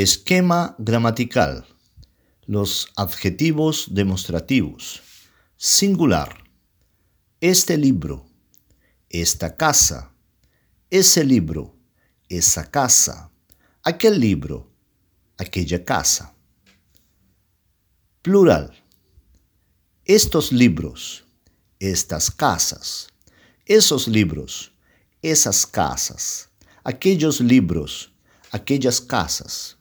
Esquema gramatical. Los adjetivos demostrativos. Singular. Este libro. Esta casa. Ese libro. Esa casa. Aquel libro. Aquella casa. Plural. Estos libros. Estas casas. Esos libros. Esas casas. Aquellos libros. Aquellas casas